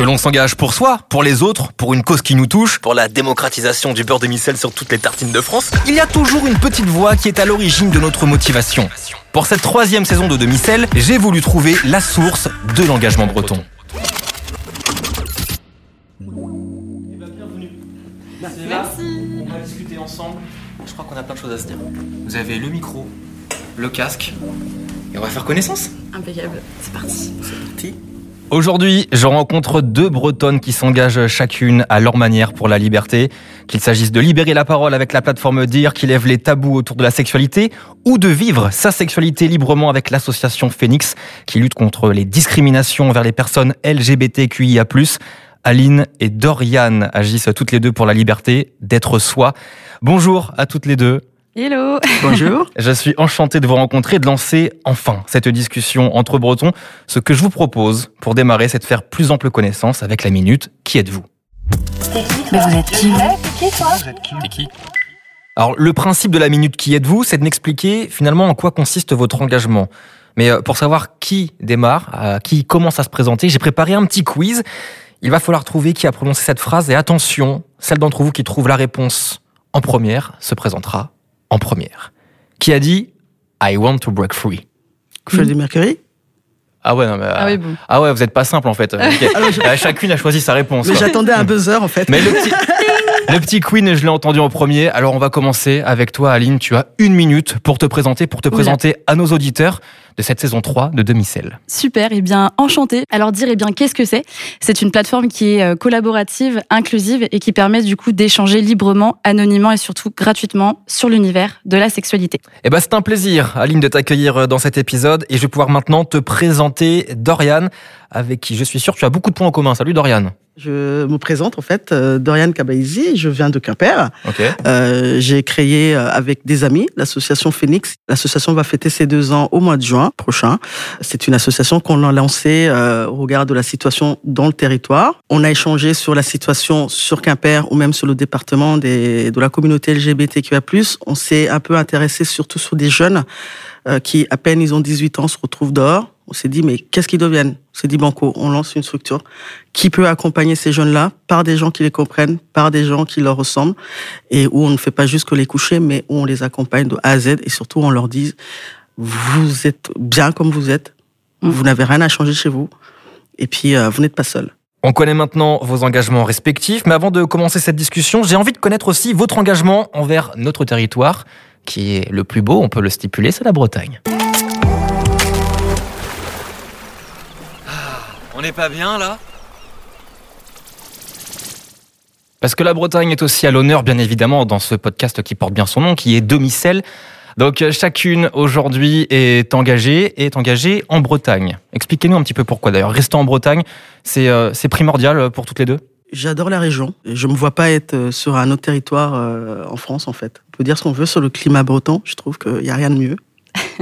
Que l'on s'engage pour soi, pour les autres, pour une cause qui nous touche, pour la démocratisation du beurre de micelle sur toutes les tartines de France, il y a toujours une petite voix qui est à l'origine de notre motivation. Pour cette troisième saison de Demi-Sel, j'ai voulu trouver la source de l'engagement breton. Merci. On va discuter ensemble. Je crois qu'on a plein de choses à se dire. Vous avez le micro, le casque, et on va faire connaissance. Impeccable. C'est parti. Aujourd'hui, je rencontre deux Bretonnes qui s'engagent chacune à leur manière pour la liberté. Qu'il s'agisse de libérer la parole avec la plateforme Dire qui lève les tabous autour de la sexualité ou de vivre sa sexualité librement avec l'association Phoenix qui lutte contre les discriminations envers les personnes LGBTQIA+. Aline et Dorian agissent toutes les deux pour la liberté d'être soi. Bonjour à toutes les deux. Hello. Bonjour. Je suis enchanté de vous rencontrer et de lancer enfin cette discussion entre Bretons. Ce que je vous propose pour démarrer, c'est de faire plus ample connaissance avec la minute. Qui êtes-vous? Mais vous êtes qui vous? C'est qui Alors, le principe de la minute Qui êtes-vous, c'est de m'expliquer finalement en quoi consiste votre engagement. Mais euh, pour savoir qui démarre, euh, qui commence à se présenter, j'ai préparé un petit quiz. Il va falloir trouver qui a prononcé cette phrase et attention, celle d'entre vous qui trouve la réponse en première se présentera en première. Qui a dit I want to break free Freddie Mercury? Ah ouais, non, mais, Ah oui, bon. ah ouais, vous êtes pas simple en fait. Euh, Chacune a choisi sa réponse. Mais j'attendais un buzzer en fait. Mais le petit, le petit Queen, je l'ai entendu en premier. Alors on va commencer avec toi, Aline. Tu as une minute pour te présenter, pour te Oula. présenter à nos auditeurs de cette saison 3 de Demi-Sel. Super, et bien enchanté. Alors dire, eh bien qu'est-ce que c'est? C'est une plateforme qui est euh, collaborative, inclusive et qui permet du coup d'échanger librement, anonymement et surtout gratuitement sur l'univers de la sexualité. Eh ben c'est un plaisir, Aline, de t'accueillir dans cet épisode. Et je vais pouvoir maintenant te présenter Dorian, avec qui je suis sûr tu as beaucoup de points en commun. Salut Dorian. Je me présente en fait, euh, Dorian Kabaïzi, je viens de Quimper. Ok. Euh, J'ai créé euh, avec des amis l'association Phoenix. L'association va fêter ses deux ans au mois de juin prochain. C'est une association qu'on a lancée euh, au regard de la situation dans le territoire. On a échangé sur la situation sur Quimper ou même sur le département des, de la communauté LGBTQIA+. On s'est un peu intéressé surtout sur des jeunes euh, qui, à peine ils ont 18 ans, se retrouvent dehors. On s'est dit, mais qu'est-ce qu'ils deviennent? On s'est dit, Banco, on lance une structure qui peut accompagner ces jeunes-là par des gens qui les comprennent, par des gens qui leur ressemblent, et où on ne fait pas juste que les coucher, mais où on les accompagne de A à Z, et surtout on leur dit, vous êtes bien comme vous êtes, vous n'avez rien à changer chez vous, et puis euh, vous n'êtes pas seul. On connaît maintenant vos engagements respectifs, mais avant de commencer cette discussion, j'ai envie de connaître aussi votre engagement envers notre territoire, qui est le plus beau, on peut le stipuler, c'est la Bretagne. On n'est pas bien là Parce que la Bretagne est aussi à l'honneur, bien évidemment, dans ce podcast qui porte bien son nom, qui est Domicile. Donc euh, chacune aujourd'hui est engagée et est engagée en Bretagne. Expliquez-nous un petit peu pourquoi d'ailleurs. Rester en Bretagne, c'est euh, c'est primordial pour toutes les deux J'adore la région. Je me vois pas être euh, sur un autre territoire euh, en France, en fait. On peut dire ce qu'on veut sur le climat breton. Je trouve qu'il n'y a rien de mieux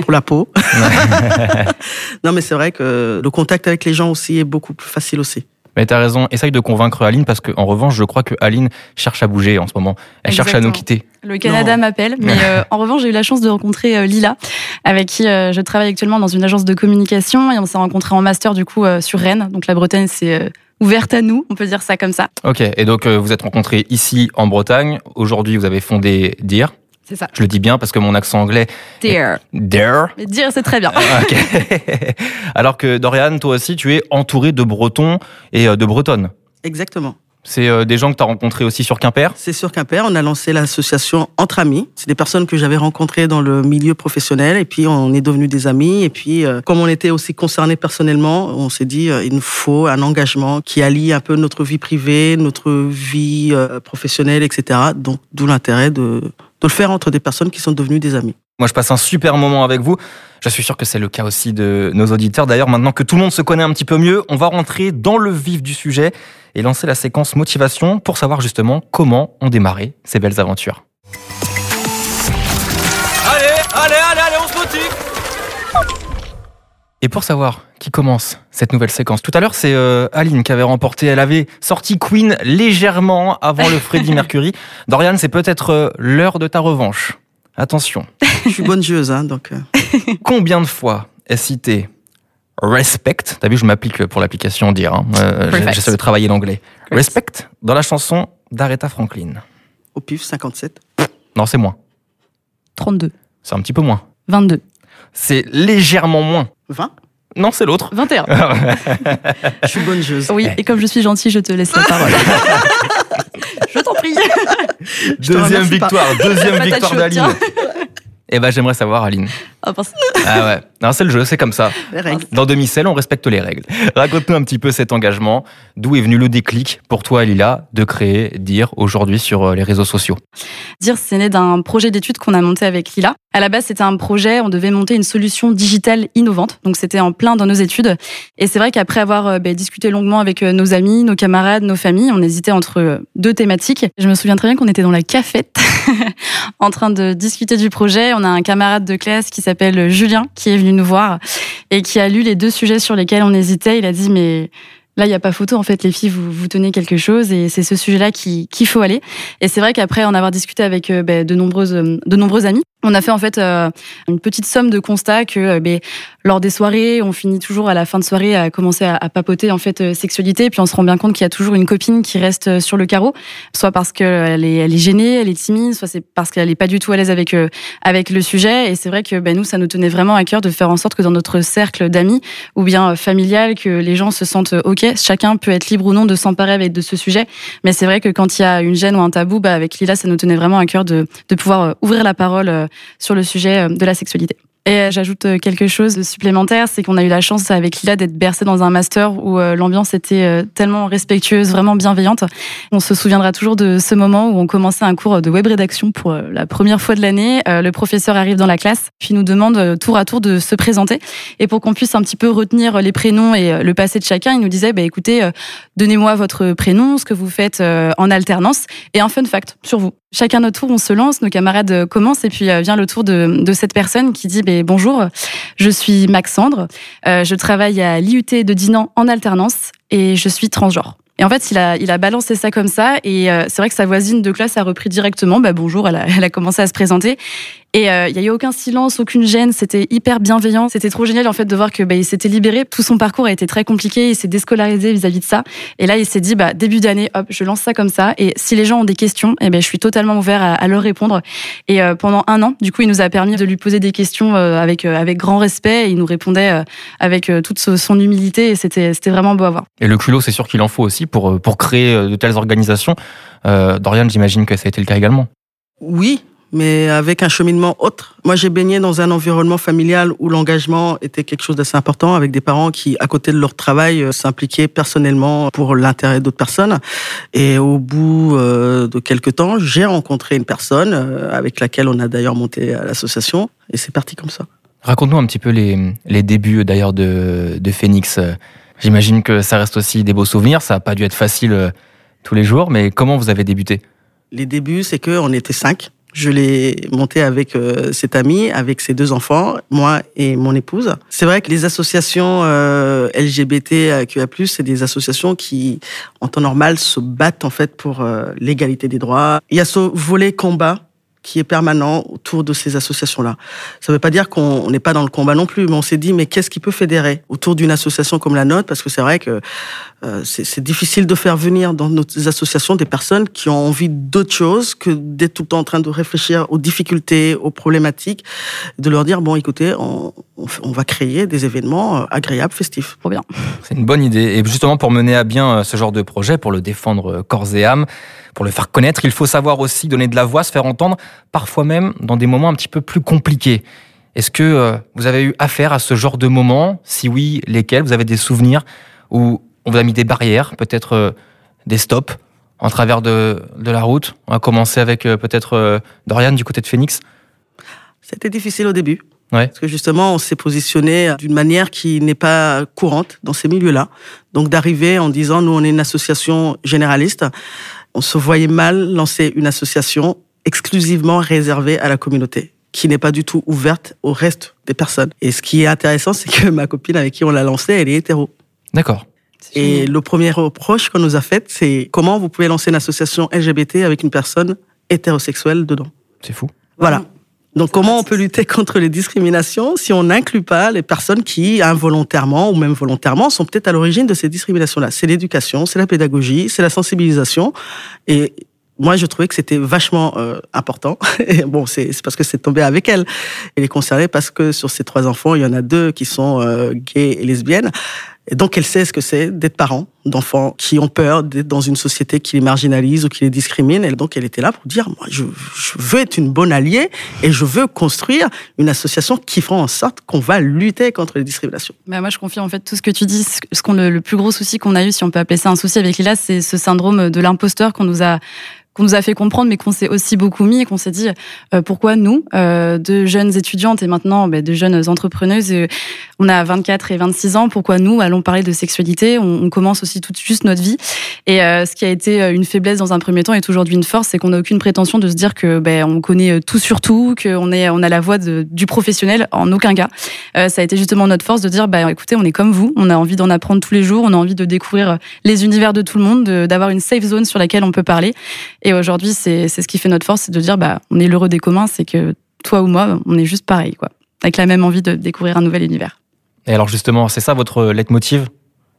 pour la peau. non, mais c'est vrai que le contact avec les gens aussi est beaucoup plus facile aussi. Mais t'as raison, essaye de convaincre Aline parce qu'en revanche, je crois que Aline cherche à bouger en ce moment. Elle cherche à nous quitter. Le Canada m'appelle, mais euh, en revanche, j'ai eu la chance de rencontrer euh, Lila, avec qui euh, je travaille actuellement dans une agence de communication, et on s'est rencontrés en master du coup euh, sur Rennes. Donc la Bretagne, c'est euh, ouverte à nous, on peut dire ça comme ça. Ok, et donc euh, vous êtes rencontrés ici en Bretagne. Aujourd'hui, vous avez fondé Dear. C'est ça. Je le dis bien parce que mon accent anglais, Dear. Dear. Mais dire, c'est très bien. Ok. Alors que Dorian, toi aussi, tu es entouré de Bretons et euh, de Bretonnes. Exactement. C'est euh, des gens que tu as rencontrés aussi sur Quimper? C'est sur Quimper, on a lancé l'association Entre Amis. C'est des personnes que j'avais rencontrées dans le milieu professionnel et puis on est devenus des amis. Et puis, euh, comme on était aussi concernés personnellement, on s'est dit il nous faut un engagement qui allie un peu notre vie privée, notre vie professionnelle, etc. Donc, d'où l'intérêt de, de le faire entre des personnes qui sont devenues des amis. Moi, je passe un super moment avec vous. Je suis sûr que c'est le cas aussi de nos auditeurs. D'ailleurs, maintenant que tout le monde se connaît un petit peu mieux, on va rentrer dans le vif du sujet et lancer la séquence motivation pour savoir justement comment ont démarré ces belles aventures. Allez, allez, allez, allez, on se motive Et pour savoir qui commence cette nouvelle séquence, tout à l'heure, c'est euh, Aline qui avait remporté. Elle avait sorti Queen légèrement avant le Freddie Mercury. Dorian, c'est peut-être euh, l'heure de ta revanche. Attention. Je suis bonne joueuse, hein, donc. euh, Combien de fois est cité Respect? T'as vu, je m'applique pour l'application dire. Hein. Euh. J'essaie de travailler l'anglais. Respect dans la chanson d'Aretha Franklin. Au pif, 57. Non, c'est moins. 32. C'est un petit peu moins. 22. C'est légèrement moins. 20 Non, c'est l'autre. 21. Je suis bonne joueuse. Oui, et comme je suis gentille, je te laisse la parole. je t'en prie. Deuxième pas. victoire, deuxième victoire d'Aline. Eh ben, j'aimerais savoir, Aline. Ah, parce- Ah ouais. Non, c'est le jeu, c'est comme ça. Les règles. Dans demi-sel, on respecte les règles. Raconte-nous un petit peu cet engagement. D'où est venu le déclic pour toi, Lila, de créer Dire aujourd'hui sur euh, les réseaux sociaux? Dire, c'est né d'un projet d'étude qu'on a monté avec Lila. À la base, c'était un projet, on devait monter une solution digitale innovante. Donc, c'était en plein dans nos études. Et c'est vrai qu'après avoir euh, ben, discuté longuement avec euh, nos amis, nos camarades, nos familles, on hésitait entre deux thématiques. Je me souviens très bien qu'on était dans la cafette en train de discuter du projet. On a un camarade de classe qui s'appelle Julien qui est venu nous voir et qui a lu les deux sujets sur lesquels on hésitait. Il a dit, mais Là, il n'y a pas photo. En fait, les filles, vous, vous tenez quelque chose et c'est ce sujet-là qui- qu'il faut aller. Et c'est vrai qu'après en avoir discuté avec euh, ben, de nombreuses euh, de nombreux amis, on a fait en fait euh, une petite somme de constats que euh, ben, lors des soirées, on finit toujours à la fin de soirée à commencer à, papoter en fait euh, sexualité, puis on se rend bien compte qu'il y a toujours une copine qui reste sur le carreau, soit parce qu'elle est, gênée, elle est timide, soit c'est parce qu'elle est pas du tout à l'aise avec avec le sujet. Et c'est vrai que ben, nous, ça nous tenait vraiment à cœur de faire en sorte que dans notre cercle d'amis ou bien familial, que les gens se sentent ok, chacun peut être libre ou non de s'emparer de ce sujet. Mais c'est vrai que quand il y a une gêne ou un tabou, bah, avec Lila, ça nous tenait vraiment à cœur de, de pouvoir ouvrir la parole sur le sujet euh, de la sexualité. Et euh, j'ajoute euh, quelque chose de supplémentaire, c'est qu'on a eu la chance avec Lila d'être bercé dans un master où l'ambiance était tellement respectueuse, vraiment bienveillante. On se souviendra toujours de ce moment où on commençait un cours de web rédaction pour la première fois de l'année. Le professeur arrive dans la classe, puis nous demande tour à tour de se présenter. Et pour qu'on puisse un petit peu retenir les prénoms et le passé de chacun, il nous disait, bah, écoutez, donnez-moi votre prénom, ce que vous faites en alternance et un fun fact sur vous. Chacun notre tour, on se lance, nos camarades commencent et puis euh, vient le tour de, cette personne qui dit ben, bonjour, je suis Maxandre, euh, je travaille à l'IUT de Dinan en alternance et je suis transgenre. Et en fait, il a, balancé ça comme ça et euh, c'est vrai que sa voisine de classe a repris directement, bah, bonjour, elle a commencé à se présenter et euh, il y a eu aucun silence, aucune gêne, c'était hyper bienveillant. C'était trop génial en fait de voir que bah, il s'était libéré. Tout son parcours a été très compliqué, il s'est déscolarisé vis-à-vis de ça. Et là, il s'est dit bah début d'année, hop, je lance ça comme ça. Et si les gens ont des questions, eh ben je suis totalement ouvert à, à leur répondre. Et euh, pendant un an, du coup, il nous a permis de lui poser des questions euh, avec euh, avec grand respect. Et il nous répondait euh, avec euh, toute son humilité. Et c'était c'était vraiment beau à voir. Et le culot, c'est sûr qu'il en faut aussi pour, euh, pour créer euh, de telles organisations. Euh, Dorian, j'imagine que ça a été le cas également. Oui, mais avec un cheminement autre. Moi, j'ai baigné dans un environnement familial où l'engagement était quelque chose d'assez important, avec des parents qui, à côté de leur travail, euh, s'impliquaient personnellement pour l'intérêt d'autres personnes. Et au bout euh, de quelques temps, j'ai rencontré une personne euh, avec laquelle on a d'ailleurs monté l'association, et c'est parti comme ça. Raconte-nous un petit peu les, les débuts d'ailleurs de, de Phoenix. J'imagine que ça reste aussi des beaux souvenirs. Ça n'a pas dû être facile tous les jours, mais comment vous avez débuté? Les débuts, c'est que on était cinq. Je l'ai monté avec euh, cet ami, avec ses deux enfants, moi et mon épouse. C'est vrai que les associations euh, LGBTQIA+, c'est des associations qui, en temps normal, se battent en fait pour euh, l'égalité des droits. Il y a ce volet combat qui est permanent autour de ces associations-là. Ça ne veut pas dire qu'on on n'est pas dans le combat non plus, mais on s'est dit, mais qu'est-ce qui peut fédérer autour d'une association comme la nôtre? Parce que c'est vrai que euh, c'est difficile de faire venir dans nos associations des personnes qui ont envie d'autre chose que d'être tout le temps en train de réfléchir aux difficultés, aux problématiques, de leur dire, bon, écoutez, on, on f- on va créer des événements euh, agréables, festifs. Trop bien. C'est une bonne idée. Et justement, pour mener à bien euh, ce genre de projet, pour le défendre corps et âme, pour le faire connaître, il faut savoir aussi donner de la voix, se faire entendre, parfois même dans des moments un petit peu plus compliqués. Est-ce que euh, vous avez eu affaire à ce genre de moments? Si oui, lesquels? Vous avez des souvenirs où on vous a mis des barrières, peut-être euh, des stops en travers de, de la route? On va commencer avec euh, peut-être Dorian du côté de Phoenix. C'était difficile au début. Ouais. Parce que justement, on s'est positionné d'une manière qui n'est pas courante dans ces milieux-là. Donc d'arriver en disant, nous, on est une association généraliste, on se voyait mal lancer une association exclusivement réservée à la communauté qui n'est pas du tout ouverte au reste des personnes. Et ce qui est intéressant, c'est que ma copine avec qui on l'a lancé, elle est hétéro. D'accord. Et le premier reproche qu'on nous a fait, c'est comment vous pouvez lancer une association LGBT avec une personne hétérosexuelle dedans. C'est fou. Voilà. Donc, comment on peut lutter contre les discriminations si on n'inclut pas les personnes qui, involontairement ou même volontairement, sont peut-être à l'origine de ces discriminations-là? C'est l'éducation, c'est la pédagogie, c'est la sensibilisation. Et moi, je trouvais que c'était vachement euh, important. Et bon, c'est parce que c'est tombé avec elle. Elle est concernée parce que sur ses trois enfants, il y en a deux qui sont euh, gays et lesbiennes. Et donc, elle sait ce que c'est d'être parent d'enfants qui ont peur d'être dans une société qui les marginalise ou qui les discrimine. Et donc, elle était là pour dire, moi, je, je veux être une bonne alliée et je veux construire une association qui fera en sorte qu'on va lutter contre les discriminations. Bah moi, je confie en fait tout ce que tu dis. Ce qu'on le, le plus gros souci qu'on a eu, si on peut appeler ça un souci avec Lila, c'est ce syndrome de l'imposteur qu'on nous a qu'on nous a fait comprendre, mais qu'on s'est aussi beaucoup mis et qu'on s'est dit euh, pourquoi nous, euh, de jeunes étudiantes et maintenant bah, de jeunes entrepreneuses, euh, on a 24 et 26 ans, pourquoi nous allons parler de sexualité? On, commence aussi tout juste notre vie. Et euh, ce qui a été une faiblesse dans un premier temps est aujourd'hui une force, c'est qu'on n'a aucune prétention de se dire que bah, on connaît tout sur tout, qu'on est on a la voix du professionnel en aucun cas. Ça a été justement notre force de dire bah écoutez, on est comme vous, on a envie d'en apprendre tous les jours, on a envie de découvrir les univers de tout le monde, d'avoir une safe zone sur laquelle on peut parler. Aujourd'hui, c'est ce qui fait notre force, c'est de dire, bah, on est l'heureux des communs, c'est que toi ou moi, on est juste pareil, quoi, avec la même envie de découvrir un nouvel univers. Et alors justement, c'est ça votre leitmotiv?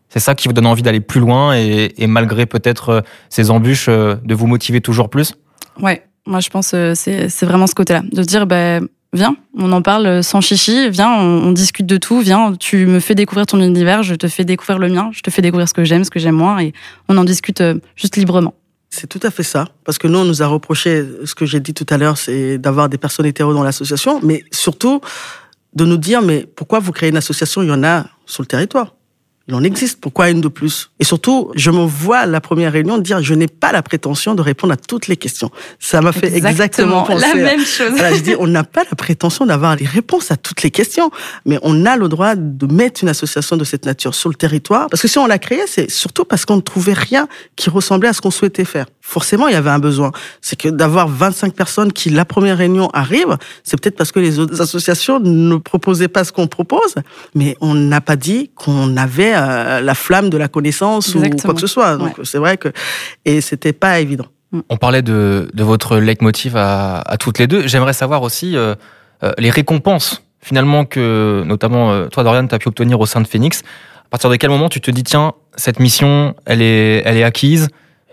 C'est ça qui vous donne envie d'aller plus loin et, et malgré peut-être ces embûches, de vous motiver toujours plus? Ouais, moi je pense c'est vraiment ce côté-là, de se dire, bah, viens, on en parle sans chichi, viens, on, on, discute de tout, viens, tu me fais découvrir ton univers, je te fais découvrir le mien, je te fais découvrir ce que j'aime, ce que j'aime moins, et on en discute juste librement. C'est tout à fait ça. Parce que nous, on nous a reproché, ce que j'ai dit tout à l'heure, c'est d'avoir des personnes hétéros dans l'association, mais surtout de nous dire, mais pourquoi vous créez une association? Il y en a sur le territoire. Il en existe. Pourquoi une de plus? Et surtout, je me vois à la première réunion dire je n'ai pas la prétention de répondre à toutes les questions. Ça m'a fait exactement, exactement penser. La même chose. Voilà, je dis on n'a pas la prétention d'avoir les réponses à toutes les questions, mais on a le droit de mettre une association de cette nature sur le territoire. Parce que si on l'a créée, c'est surtout parce qu'on ne trouvait rien qui ressemblait à ce qu'on souhaitait faire. Forcément, il y avait un besoin. C'est que d'avoir 25 personnes qui, la première réunion, arrivent, c'est peut-être parce que les autres associations ne proposaient pas ce qu'on propose, mais on n'a pas dit qu'on avait la flamme de la connaissance Exactement. ou quoi que ce soit. Donc ouais. c'est vrai que et c'était pas évident. On parlait de, de votre leitmotiv à, à, toutes les deux. J'aimerais savoir aussi euh, euh, les récompenses finalement que notamment euh, toi Dorian tu as pu obtenir au sein de Phoenix. À partir de quel moment tu te dis tiens cette mission elle est elle est acquise,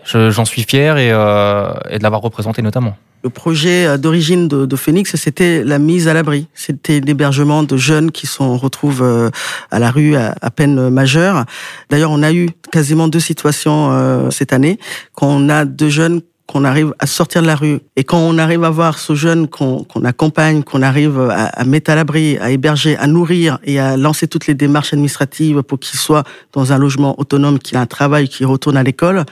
j'en suis fier et, euh, et de l'avoir représenté notamment. Le projet d'origine de, de, Phoenix, c'était la mise à l'abri. C'était l'hébergement de jeunes qui sont retrouvent euh, à la rue à, à peine majeurs. D'ailleurs, on a eu quasiment deux situations euh, cette année quand on a deux jeunes qu'on arrive à sortir de la rue et quand on arrive à voir ce jeune qu'on qu accompagne, qu'on arrive à, à, mettre à l'abri, à héberger, à nourrir et à lancer toutes les démarches administratives pour qu'il soit dans un logement autonome, qu'il a un travail, qu'il retourne à l'école,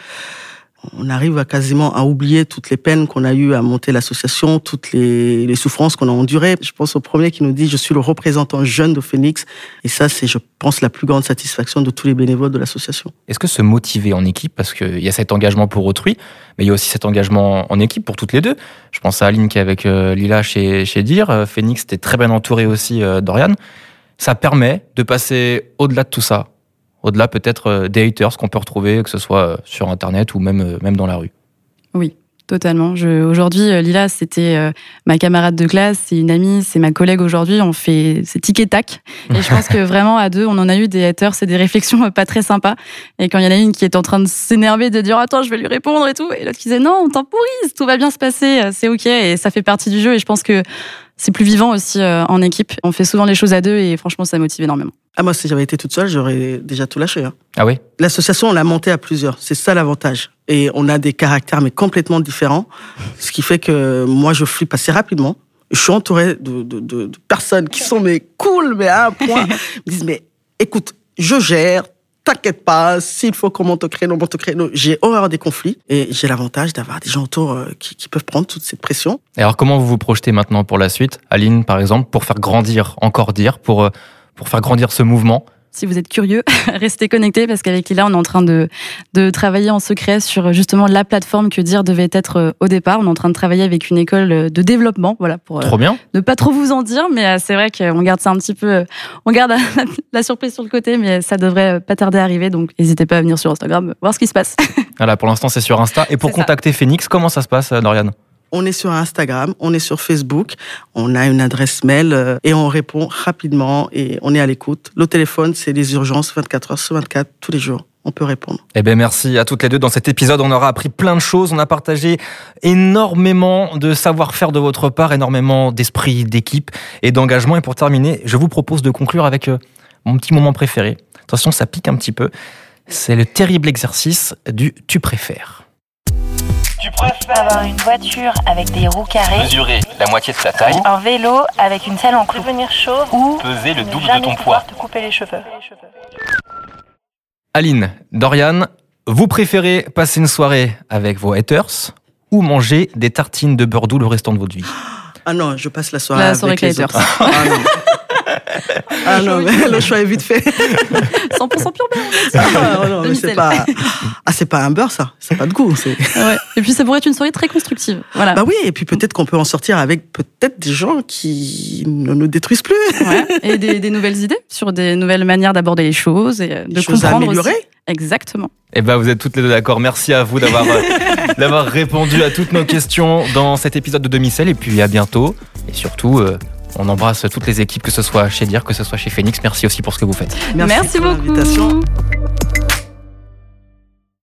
on arrive à quasiment à oublier toutes les peines qu'on a eues à monter l'association, toutes les, souffrances qu'on a endurées. Je pense au premier qui nous dit je suis le représentant jeune de Phoenix et ça c'est je pense la plus grande satisfaction de tous les bénévoles de l'association. Est-ce que se motiver en équipe parce qu'il y a cet engagement pour autrui, mais il y a aussi cet engagement en équipe pour toutes les deux. Je pense à Aline qui est avec euh, Lila chez chez Dire, Phoenix était très bien entouré aussi euh, Dorian. Ça permet de passer au-delà de tout ça, au-delà peut-être des haters qu'on peut retrouver, que ce soit sur Internet ou même, même dans la rue. Oui, totalement. Aujourd'hui, Lila, c'était euh, ma camarade de classe, c'est une amie, c'est ma collègue aujourd'hui. On fait c'est tic et tac. Et je pense que vraiment à deux, on en a eu des haters et des réflexions pas très sympas. Et quand il y en a une qui est en train de s'énerver, de dire attends, je vais lui répondre et tout, et l'autre qui disait non, on temporise, tout va bien se passer, c'est ok. Et ça fait partie du jeu. Et je pense que c'est plus vivant aussi euh, en équipe. On fait souvent les choses à deux et franchement, ça motive énormément. Ah, moi, si j'avais été toute seule, j'aurais déjà tout lâché. Hein. Ah oui? L'association, on l'a montée à plusieurs. C'est ça l'avantage. Et on a des caractères, mais complètement différents. Ce qui fait que moi, je flippe assez rapidement. Je suis entouré de, de, de, de personnes qui sont mais cool, mais à un point. Ils me disent, mais écoute, je gère, t'inquiète pas, s'il faut qu'on monte au créneau, on monte au créneau. J'ai horreur des conflits et j'ai l'avantage d'avoir des gens autour euh, qui, qui, peuvent prendre toute cette pression. Et alors, comment vous vous projetez maintenant pour la suite Aline, par exemple, pour faire grandir, encore dire, pour, pour faire grandir ce mouvement? Si vous êtes curieux, restez connectés parce qu'avec Lila, on est en train de, de travailler en secret sur justement la plateforme que dire devait être au départ. On est en train de travailler avec une école de développement, voilà, pour trop bien. ne pas trop vous en dire, mais c'est vrai qu'on garde ça un petit peu, on garde la surprise sur le côté, mais ça devrait pas tarder à arriver. Donc, n'hésitez pas à venir sur Instagram voir ce qui se passe. Voilà, pour l'instant, c'est sur Insta. Et pour contacter ça. Phoenix, comment ça se passe, Dorian? On est sur Instagram, on est sur Facebook, on a une adresse mail euh, et on répond rapidement et on est à l'écoute. Le téléphone, c'est les urgences 24 heures sur 24, tous les jours. On peut répondre. Eh bien, merci à toutes les deux. Dans cet épisode, on aura appris plein de choses. On a partagé énormément de savoir-faire de votre part, énormément d'esprit, d'équipe et d'engagement. Et pour terminer, je vous propose de conclure avec euh, mon petit moment préféré. Attention, ça pique un petit peu. C'est le terrible exercice du tu préfères. Tu préfères Avoir une voiture avec des roues carrées, mesurer la moitié de ta taille, un vélo avec une selle en clou devenir chauve ou peser le double de ton poids. te couper les cheveux. Aline, Dorian, vous préférez passer une soirée avec vos haters ou manger des tartines de beurre doux le restant de votre vie? Ah non, je passe la soirée La avec soirée avec les les autres. Ah non. Ah non, mais le choix est vite fait. 100% pur beurre. Ah non, mais c'est pas, ah, c'est pas un beurre, ça. C'est pas de goût. c'est- Ouais. Et puis ça pourrait être une soirée très constructive. Voilà. Bah oui, et puis peut-être qu'on peut en sortir avec peut-être des gens qui ne nous détruisent plus. Ouais. Et des, des nouvelles idées sur des nouvelles manières d'aborder les choses et euh, de choses à comprendre améliorer. aussi. Exactement. Eh ben, vous êtes toutes les deux d'accord. Merci à vous d'avoir euh, d'avoir répondu à toutes nos questions dans cet épisode de Demi-Sel. Et puis à bientôt. Et surtout, euh, on embrasse toutes les équipes, que ce soit chez Dire, que ce soit chez Phoenix. Merci aussi pour ce que vous faites. Merci, pour beaucoup.